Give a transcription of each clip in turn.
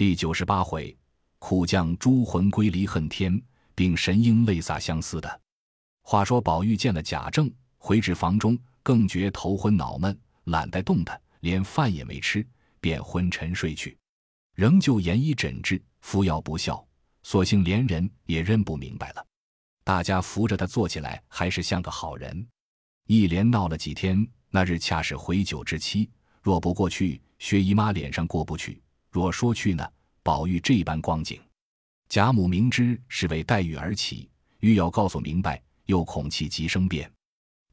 第九十八回，苦将诸魂归离恨天，并神鹰泪洒相思的。话说宝玉见了贾政，回至房中，更觉头昏脑闷，懒得动弹，连饭也没吃，便昏沉睡去。仍旧严医诊治，服药不效，索性连人也认不明白了。大家扶着他坐起来，还是像个好人。一连闹了几天，那日恰是回酒之期，若不过去，薛姨妈脸上过不去；若说去呢，宝玉这般光景，贾母明知是为黛玉而起，欲要告诉明白。又恐气急生变，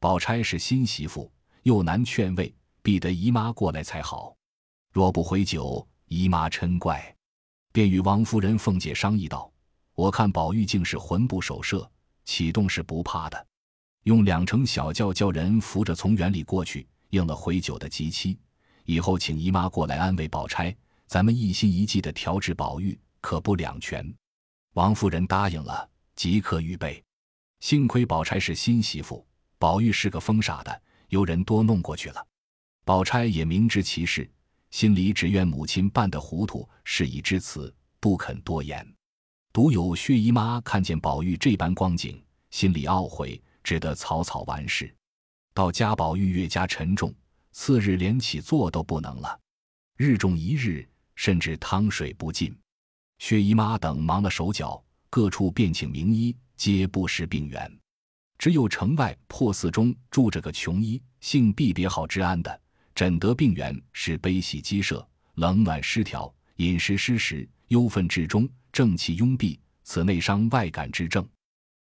宝钗是新媳妇，又难劝慰，必得姨妈过来才好。若不回酒，姨妈嗔怪，便与王夫人、凤姐商议道：“我看宝玉竟是魂不守舍，启动是不怕的，用两乘小轿叫人扶着从园里过去，应了回酒的吉期。以后请姨妈过来安慰宝钗，咱们一心一计的调治宝玉，可不两全。”王夫人答应了，即刻预备。幸亏宝钗是新媳妇，宝玉是个疯傻的，由人多弄过去了。宝钗也明知其事，心里只怨母亲办得糊涂，事已至此，不肯多言。独有薛姨妈看见宝玉这般光景，心里懊悔，只得草草完事。到家，宝玉越加沉重，次日连起坐都不能了，日重一日，甚至汤水不进。薛姨妈等忙了手脚，各处便请名医。皆不识病源，只有城外破寺中住着个穷医，姓毕，别号之安的，诊得病源是悲喜积舍、冷暖失调、饮食失时、忧愤至中、正气壅闭，此内伤外感之症。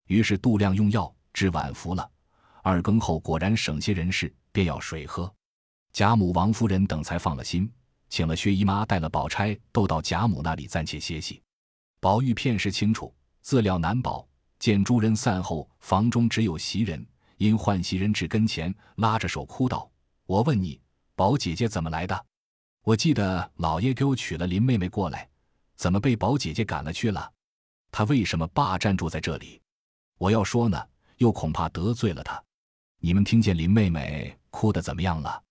于是度量用药，至晚服了。二更后果然省些人事，便要水喝。贾母、王夫人等才放了心，请了薛姨妈，带了宝钗，都到贾母那里暂且歇息。宝玉片时清楚，自料难保。见诸人散后，房中只有袭人，因唤袭人至跟前，拉着手哭道：“我问你，宝姐姐怎么来的？我记得老爷给我娶了林妹妹过来，怎么被宝姐姐赶了去了？她为什么霸占住在这里？我要说呢，又恐怕得罪了她。你们听见林妹妹哭得怎么样了？”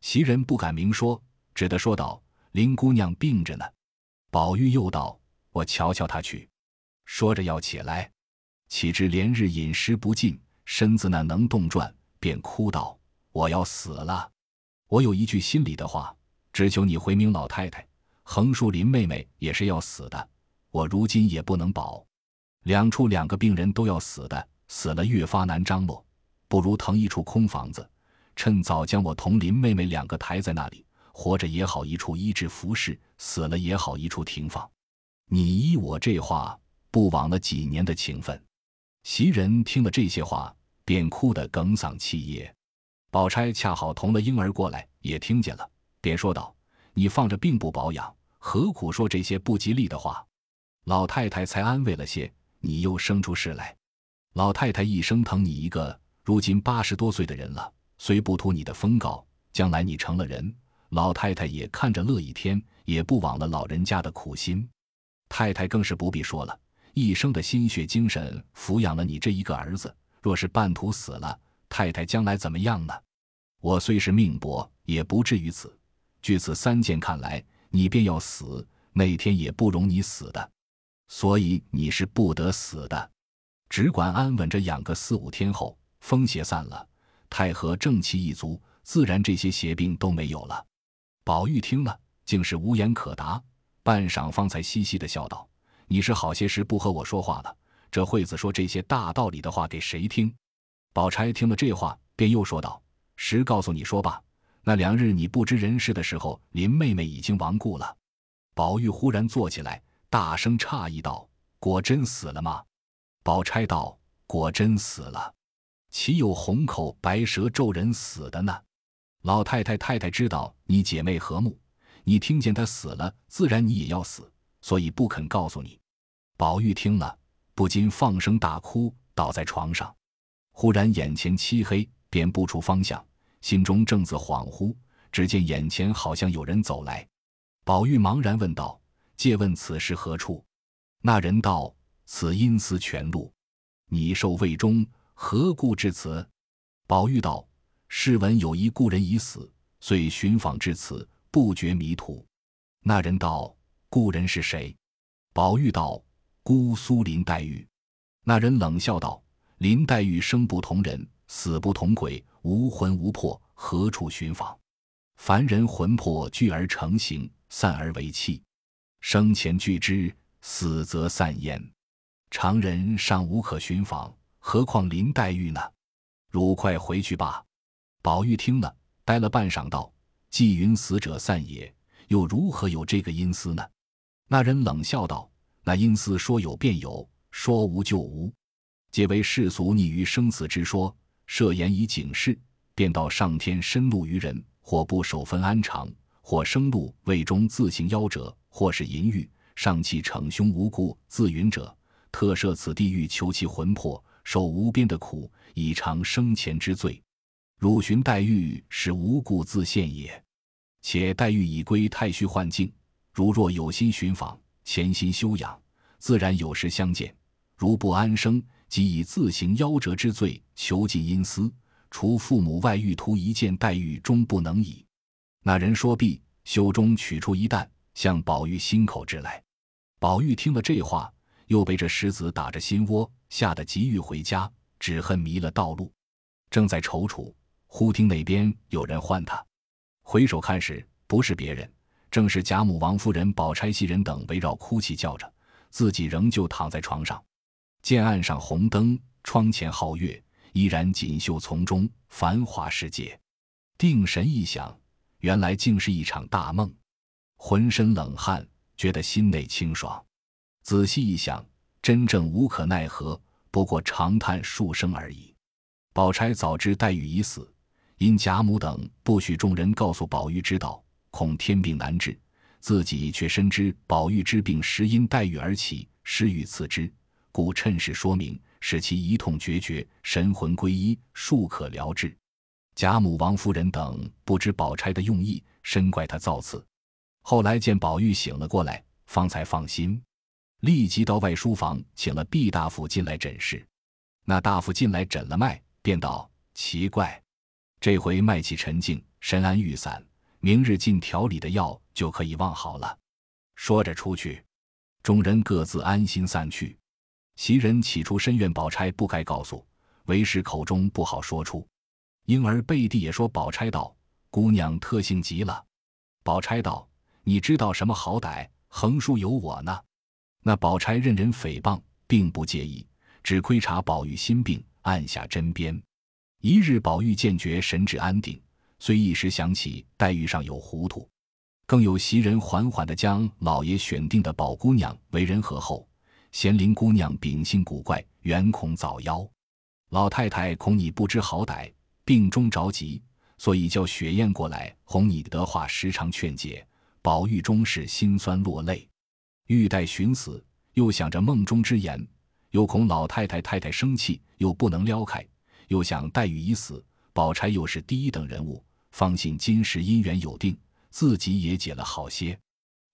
袭人不敢明说，只得说道：“林姑娘病着呢。”宝玉又道：“我瞧瞧她去。”说着要起来。岂知连日饮食不进，身子那能动转，便哭道：“我要死了！我有一句心里的话，只求你回明老太太，横竖林妹妹也是要死的，我如今也不能保。两处两个病人都要死的，死了越发难张罗，不如腾一处空房子，趁早将我同林妹妹两个抬在那里，活着也好一处医治服侍，死了也好一处停放。你依我这话，不枉了几年的情分。”袭人听了这些话，便哭得哽嗓气噎。宝钗恰好同了婴儿过来，也听见了，便说道：“你放着病不保养，何苦说这些不吉利的话？”老太太才安慰了些。你又生出事来，老太太一生疼你一个，如今八十多岁的人了，虽不图你的封告，将来你成了人，老太太也看着乐一天，也不枉了老人家的苦心。太太更是不必说了。一生的心血精神抚养了你这一个儿子，若是半途死了，太太将来怎么样呢？我虽是命薄，也不至于此。据此三件看来，你便要死，那天也不容你死的，所以你是不得死的，只管安稳着养个四五天后，风邪散了，太和正气一足，自然这些邪病都没有了。宝玉听了，竟是无言可答，半晌方才嘻嘻的笑道。你是好些时不和我说话了，这惠子说这些大道理的话给谁听？宝钗听了这话，便又说道：“实告诉你说吧，那两日你不知人事的时候，林妹妹已经亡故了。”宝玉忽然坐起来，大声诧异道：“果真死了吗？”宝钗道：“果真死了，岂有红口白舌咒人死的呢？老太太、太太知道你姐妹和睦，你听见她死了，自然你也要死。”所以不肯告诉你。宝玉听了，不禁放声大哭，倒在床上。忽然眼前漆黑，便不出方向，心中正自恍惚，只见眼前好像有人走来。宝玉茫然问道：“借问此事何处？”那人道：“此阴司全路。你受魏忠，何故至此？”宝玉道：“试闻有一故人已死，遂寻访至此，不觉迷途。”那人道。故人是谁？”宝玉道：“姑苏林黛玉。”那人冷笑道：“林黛玉生不同人，死不同鬼，无魂无魄，何处寻访？凡人魂魄聚而成形，散而为气，生前聚之，死则散焉。常人尚无可寻访，何况林黛玉呢？汝快回去吧。”宝玉听了，呆了半晌，道：“既云死者散也，又如何有这个阴司呢？”那人冷笑道：“那阴司说有便有，说无就无，皆为世俗逆于生死之说，设言以警示，便道上天深怒于人，或不守分安常，或生怒为中自行夭折，或是淫欲上气逞凶无故自允者，特设此地狱求其魂魄，受无边的苦，以偿生前之罪。汝寻黛玉是无故自现也，且黛玉已归太虚幻境。”如若有心寻访，潜心修养，自然有时相见；如不安生，即以自行夭折之罪囚禁阴司，除父母外，欲图一见黛玉，终不能矣。那人说毕，袖中取出一担，向宝玉心口掷来。宝玉听了这话，又被这石子打着心窝，吓得急欲回家，只恨迷了道路，正在踌躇，忽听那边有人唤他，回首看时，不是别人。正是贾母、王夫人、宝钗袭人等围绕哭泣叫着，自己仍旧躺在床上。见岸上红灯，窗前皓月，依然锦绣丛中，繁华世界。定神一想，原来竟是一场大梦，浑身冷汗，觉得心内清爽。仔细一想，真正无可奈何，不过长叹数声而已。宝钗早知黛玉已死，因贾母等不许众人告诉宝玉知道。恐天病难治，自己却深知宝玉之病实因黛玉而起，施予赐之，故趁势说明，使其一痛决绝，神魂归一，术可疗治。贾母、王夫人等不知宝钗的用意，深怪她造次。后来见宝玉醒了过来，方才放心，立即到外书房请了毕大夫进来诊视。那大夫进来诊了脉，便道：“奇怪，这回脉气沉静，神安欲散。”明日进调理的药就可以望好了。说着出去，众人各自安心散去。袭人起初深怨宝钗不该告诉，为师口中不好说出，因而背地也说宝钗道：“姑娘特性极了。”宝钗道：“你知道什么好歹？横竖有我呢。”那宝钗任人诽谤，并不介意，只窥察宝玉心病，按下针砭。一日，宝玉渐觉神志安定。虽一时想起黛玉上有糊涂，更有袭人缓缓地将老爷选定的宝姑娘为人和后，贤灵姑娘秉性古怪，原恐早夭。老太太恐你不知好歹，病中着急，所以叫雪雁过来哄你的话，时常劝解。宝玉终是心酸落泪，欲待寻死，又想着梦中之言，又恐老太太太太生气，又不能撩开，又想黛玉已死，宝钗又是第一等人物。方信今时姻缘有定，自己也解了好些。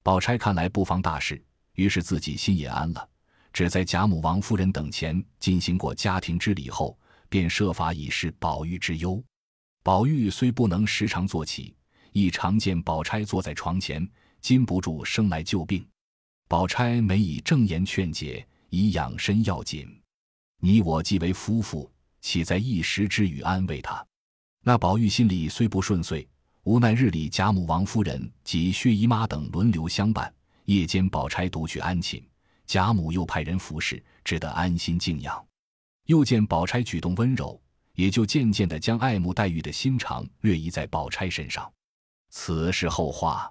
宝钗看来不妨大事，于是自己心也安了。只在贾母、王夫人等前进行过家庭之礼后，便设法以示宝玉之忧。宝玉虽不能时常坐起，亦常见宝钗坐在床前，禁不住生来旧病。宝钗每以正言劝解，以养身要紧。你我既为夫妇，岂在一时之语安慰他？那宝玉心里虽不顺遂，无奈日里贾母、王夫人及薛姨妈等轮流相伴，夜间宝钗独去安寝，贾母又派人服侍，只得安心静养。又见宝钗举动温柔，也就渐渐的将爱慕黛玉的心肠略移在宝钗身上。此是后话。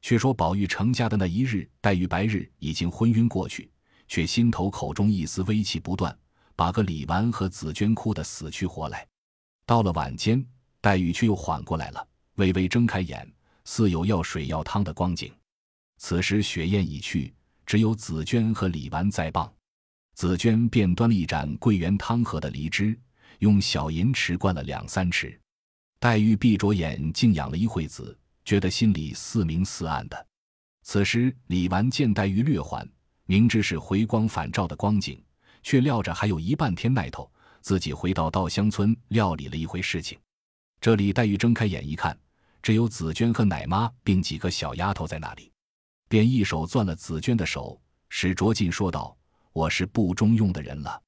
却说宝玉成家的那一日，黛玉白日已经昏晕过去，却心头口中一丝微气不断，把个李纨和紫鹃哭得死去活来。到了晚间，黛玉却又缓过来了，微微睁开眼，似有要水要汤的光景。此时雪雁已去，只有紫鹃和李纨在傍。紫鹃便端了一盏桂圆汤喝的梨汁，用小银匙灌了两三匙。黛玉闭着眼静养了一会子，觉得心里似明似暗的。此时李纨见黛玉略缓，明知是回光返照的光景，却料着还有一半天耐头。自己回到稻香村料理了一回事情，这里黛玉睁开眼一看，只有紫鹃和奶妈并几个小丫头在那里。便一手攥了紫娟的手，使卓进说道：“我是不中用的人了，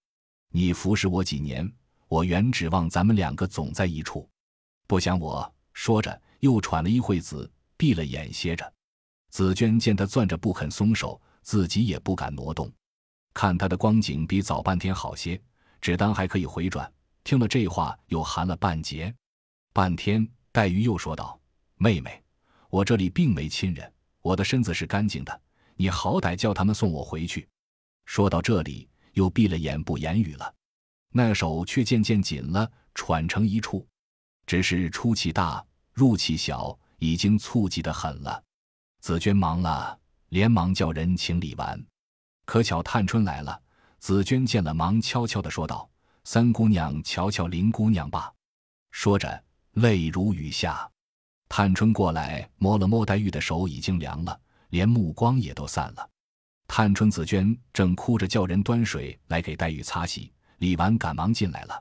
你服侍我几年，我原指望咱们两个总在一处，不想我……”说着，又喘了一会子，闭了眼歇着。紫娟见他攥着不肯松手，自己也不敢挪动，看他的光景比早半天好些，只当还可以回转。听了这话，又寒了半截。半天，黛玉又说道：“妹妹，我这里并没亲人，我的身子是干净的，你好歹叫他们送我回去。”说到这里，又闭了眼不言语了，那手却渐渐紧了，喘成一处。只是出气大，入气小，已经促急得很了。紫娟忙了，连忙叫人请李纨。可巧探春来了，紫娟见了，忙悄悄的说道：“三姑娘瞧瞧林姑娘吧。”说着，泪如雨下。探春过来摸了摸黛玉的手，已经凉了，连目光也都散了。探春、紫娟正哭着叫人端水来给黛玉擦洗，李纨赶忙进来了。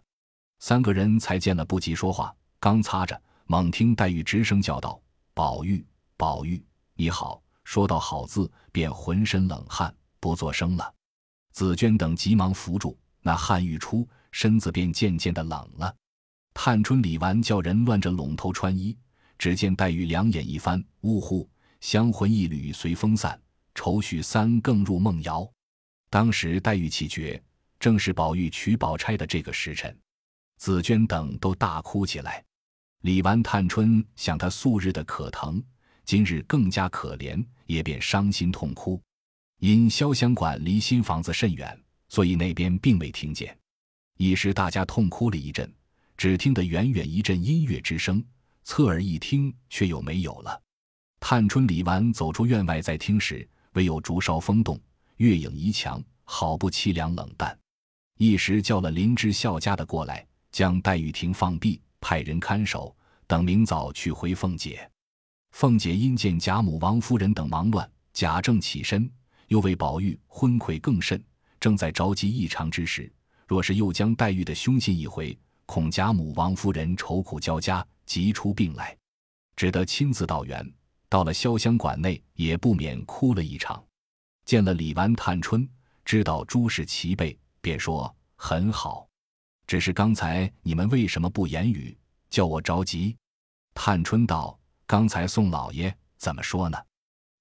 三个人才见了，不及说话，刚擦着，猛听黛玉直声叫道：“宝玉，宝玉！”你好，说到好字，便浑身冷汗，不作声了。紫娟等急忙扶住，那汗欲出，身子便渐渐的冷了。探春、李纨叫人乱着拢头穿衣，只见黛玉两眼一翻，呜呼，香魂一缕随风散，愁绪三更入梦摇。当时黛玉气绝，正是宝玉娶宝钗的这个时辰，紫娟等都大哭起来。李纨、探春想她素日的可疼。今日更加可怜，也便伤心痛哭。因潇湘馆离新房子甚远，所以那边并未听见。一时大家痛哭了一阵，只听得远远一阵音乐之声，侧耳一听，却又没有了。探春、李纨走出院外，在听时，唯有竹梢风动，月影移墙，好不凄凉冷淡。一时叫了林之孝家的过来，将黛玉亭放闭，派人看守，等明早去回凤姐。凤姐因见贾母、王夫人等忙乱，贾政起身，又为宝玉昏聩更甚，正在着急异常之时，若是又将黛玉的凶信一回，恐贾母、王夫人愁苦交加，急出病来，只得亲自到园。到了潇湘馆内，也不免哭了一场。见了李纨、探春，知道诸事齐备，便说很好。只是刚才你们为什么不言语，叫我着急？探春道。刚才宋老爷怎么说呢？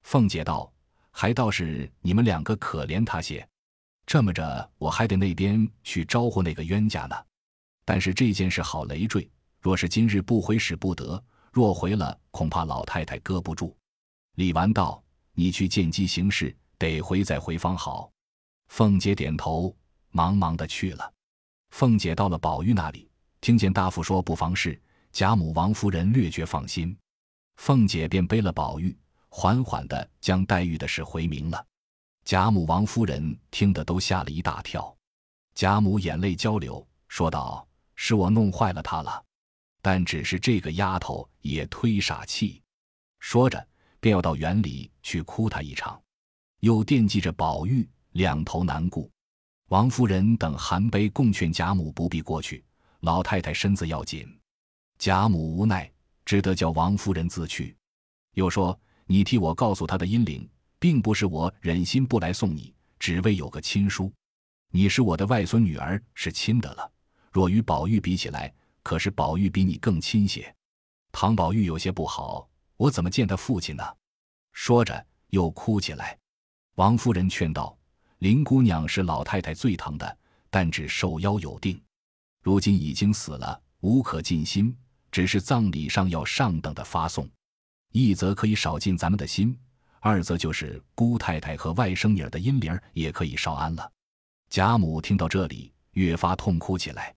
凤姐道：“还倒是你们两个可怜他些。这么着，我还得那边去招呼那个冤家呢。但是这件事好累赘，若是今日不回使不得，若回了，恐怕老太太搁不住。”李纨道：“你去见机行事，得回再回方好。”凤姐点头，忙忙的去了。凤姐到了宝玉那里，听见大夫说不妨事，贾母、王夫人略觉放心。凤姐便背了宝玉，缓缓地将黛玉的事回明了。贾母、王夫人听得都吓了一大跳。贾母眼泪交流，说道：“是我弄坏了她了，但只是这个丫头也忒傻气。”说着，便要到园里去哭她一场，又惦记着宝玉，两头难顾。王夫人等含悲共劝贾母不必过去，老太太身子要紧。贾母无奈。只得叫王夫人自去，又说：“你替我告诉他的阴灵，并不是我忍心不来送你，只为有个亲叔。你是我的外孙女儿，是亲的了。若与宝玉比起来，可是宝玉比你更亲些。唐宝玉有些不好，我怎么见他父亲呢？”说着又哭起来。王夫人劝道：“林姑娘是老太太最疼的，但只受邀有定，如今已经死了，无可尽心。”只是葬礼上要上等的发送，一则可以少进咱们的心，二则就是姑太太和外甥女儿的阴灵也可以稍安了。贾母听到这里，越发痛哭起来。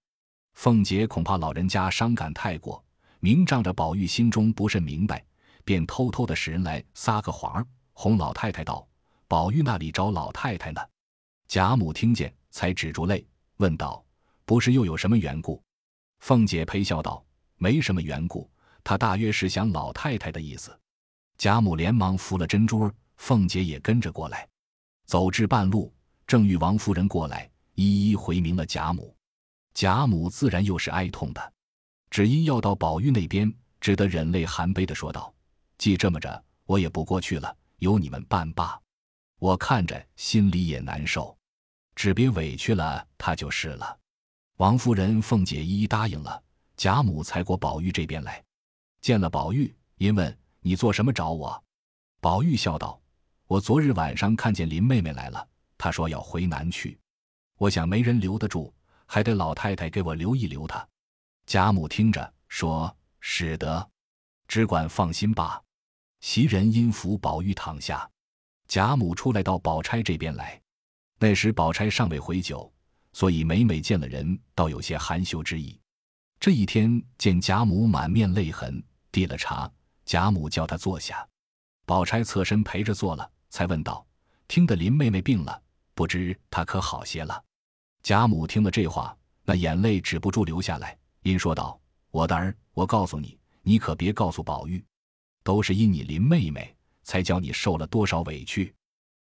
凤姐恐怕老人家伤感太过，明仗着宝玉心中不甚明白，便偷偷的使人来撒个谎儿，哄老太太道：“宝玉那里找老太太呢？”贾母听见，才止住泪，问道：“不是又有什么缘故？”凤姐陪笑道。没什么缘故，他大约是想老太太的意思。贾母连忙扶了珍珠儿，凤姐也跟着过来。走至半路，正遇王夫人过来，一一回明了贾母。贾母自然又是哀痛的，只因要到宝玉那边，只得忍泪含悲的说道：“既这么着，我也不过去了。由你们办罢。我看着心里也难受，只别委屈了他就是了。王夫人、凤姐一一答应了，贾母才过宝玉这边来，见了宝玉，因问你做什么找我。宝玉笑道：“我昨日晚上看见林妹妹来了，她说要回南去，我想没人留得住，还得老太太给我留一留她。”贾母听着说：“使得，只管放心吧。”袭人因扶宝玉躺下。贾母出来到宝钗这边来，那时宝钗尚未回酒，所以每每见了人，倒有些含羞之意。这一天见贾母满面泪痕，递了茶，贾母叫她坐下，宝钗侧身陪着坐了，才问道：“听得林妹妹病了，不知她可好些了？”贾母听了这话，那眼泪止不住流下来，因说道：“我的儿，我告诉你，你可别告诉宝玉，都是因你林妹妹。”才叫你受了多少委屈，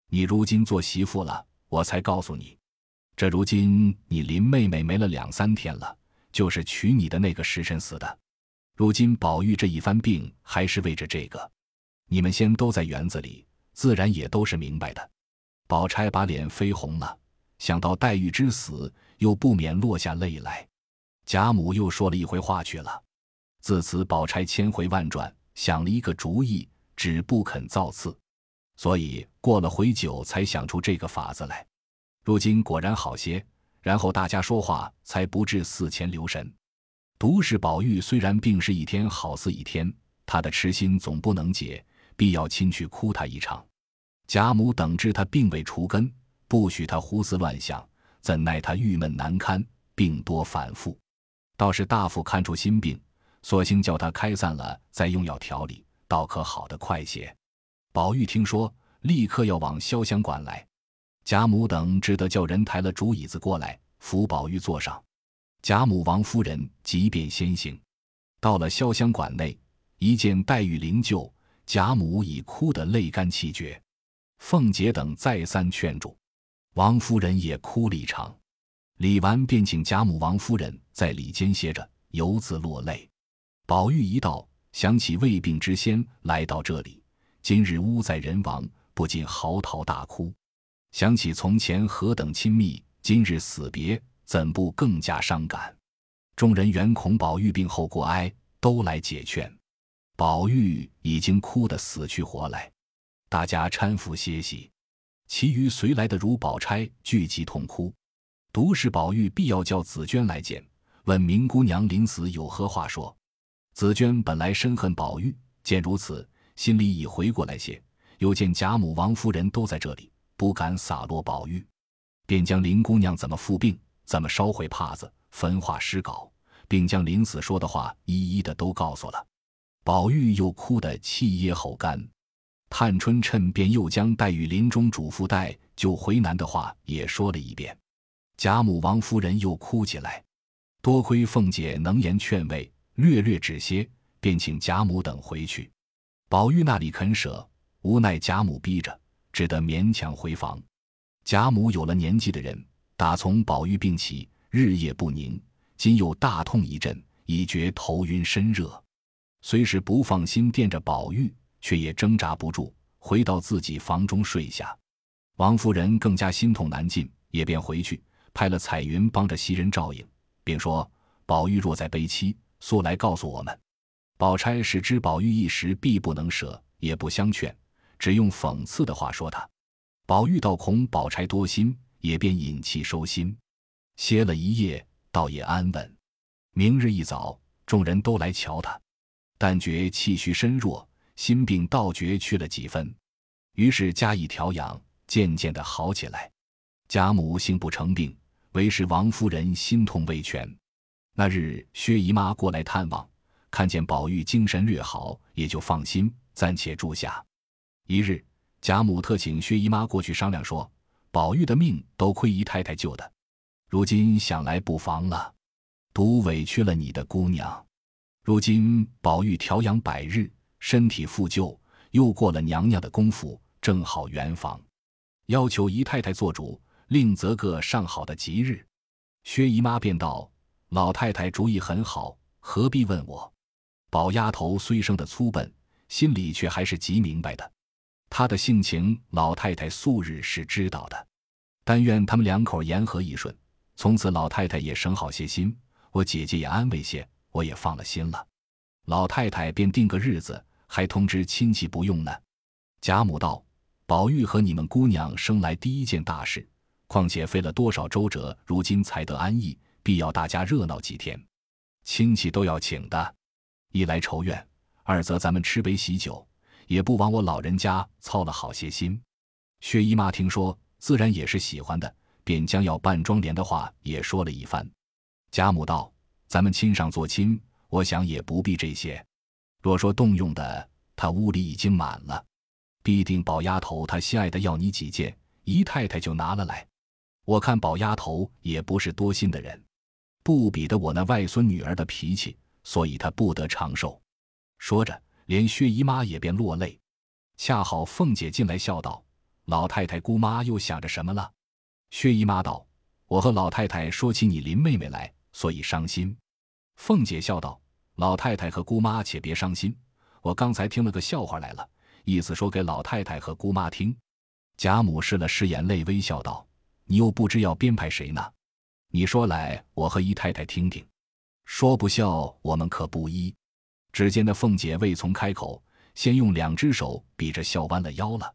你如今做媳妇了，我才告诉你，这如今你林妹妹没了两三天了，就是娶你的那个时辰死的。如今宝玉这一番病，还是为着这个。你们先都在园子里，自然也都是明白的。宝钗把脸绯红了，想到黛玉之死，又不免落下泪来。贾母又说了一回话去了。自此，宝钗千回万转，想了一个主意。只不肯造次，所以过了回酒才想出这个法子来。如今果然好些，然后大家说话才不至寺前留神。独是宝玉虽然病逝一天好似一天，他的痴心总不能解，必要亲去哭他一场。贾母等知他病未除根，不许他胡思乱想，怎奈他郁闷难堪，病多反复，倒是大夫看出心病，索性叫他开散了，再用药调理。倒可好的快些。宝玉听说，立刻要往潇湘馆来。贾母等只得叫人抬了竹椅子过来，扶宝玉坐上。贾母、王夫人即便先行，到了潇湘馆内，一见黛玉灵柩，贾母已哭得泪干气绝。凤姐等再三劝住，王夫人也哭了一场。李纨，便请贾母、王夫人在里间歇着，犹自落泪。宝玉一到。想起未病之先来到这里，今日屋在人亡，不禁嚎啕大哭。想起从前何等亲密，今日死别，怎不更加伤感？众人原恐宝玉病后过哀，都来解劝。宝玉已经哭得死去活来，大家搀扶歇息。其余随来的如宝钗聚集痛哭，独是宝玉必要叫紫娟来见，问明姑娘临死有何话说。紫娟本来深恨宝玉，见如此，心里已回过来些。又见贾母、王夫人都在这里，不敢洒落宝玉，便将林姑娘怎么复病、怎么烧毁帕子、焚化诗稿，并将临死说的话一一的都告诉了。宝玉又哭得气噎喉干。探春趁便又将黛玉临终嘱咐黛就回南的话也说了一遍。贾母、王夫人又哭起来。多亏凤姐能言劝慰。略略止歇，便请贾母等回去。宝玉那里肯舍，无奈贾母逼着，只得勉强回房。贾母有了年纪的人，打从宝玉病起，日夜不宁，今又大痛一阵，已觉头晕身热。虽是不放心惦着宝玉，却也挣扎不住，回到自己房中睡下。王夫人更加心痛难禁，也便回去派了彩云帮着袭人照应，并说：宝玉若在悲戚。速来告诉我们，宝钗是知宝玉一时必不能舍，也不相劝，只用讽刺的话说他。宝玉倒恐宝钗多心，也便引气收心，歇了一夜，倒也安稳。明日一早，众人都来瞧他，但觉气虚身弱，心病倒觉去了几分，于是加以调养，渐渐的好起来。贾母幸不成病，唯是王夫人心痛未全。那日，薛姨妈过来探望，看见宝玉精神略好，也就放心，暂且住下。一日，贾母特请薛姨妈过去商量，说：“宝玉的命都亏姨太太救的，如今想来不妨了，独委屈了你的姑娘。如今宝玉调养百日，身体复旧，又过了娘娘的功夫，正好圆房，要求姨太太做主，另择个上好的吉日。”薛姨妈便道。老太太主意很好，何必问我？宝丫头虽生的粗笨，心里却还是极明白的。他的性情，老太太素日是知道的。但愿他们两口言和一顺，从此老太太也省好些心，我姐姐也安慰些，我也放了心了。老太太便定个日子，还通知亲戚不用呢。贾母道：“宝玉和你们姑娘生来第一件大事，况且费了多少周折，如今才得安逸，必要大家热闹几天，亲戚都要请的。一来仇怨，二则咱们吃杯喜酒，也不枉我老人家操了好些心。”薛姨妈听说。自然也是喜欢的，便将要办妆奁的话也说了一番。贾母道：“咱们亲上做亲，我想也不必这些。若说动用的，他屋里已经满了，必定宝丫头她心爱的要你几件，姨太太就拿了来。我看宝丫头也不是多心的人，不比得我那外孙女儿的脾气，所以她不得长寿。”说着，连薛姨妈也便落泪。恰好凤姐进来笑道。老太太、姑妈又想着什么了？薛姨妈道：“我和老太太说起你林妹妹来，所以伤心。”凤姐笑道：“老太太和姑妈且别伤心，我刚才听了个笑话来了，意思说给老太太和姑妈听。”贾母拭了拭眼泪，微笑道：“你又不知要编排谁呢？你说来，我和姨太太听听。说不笑，我们可不依。”只见那凤姐未从开口，先用两只手比着笑弯了腰了。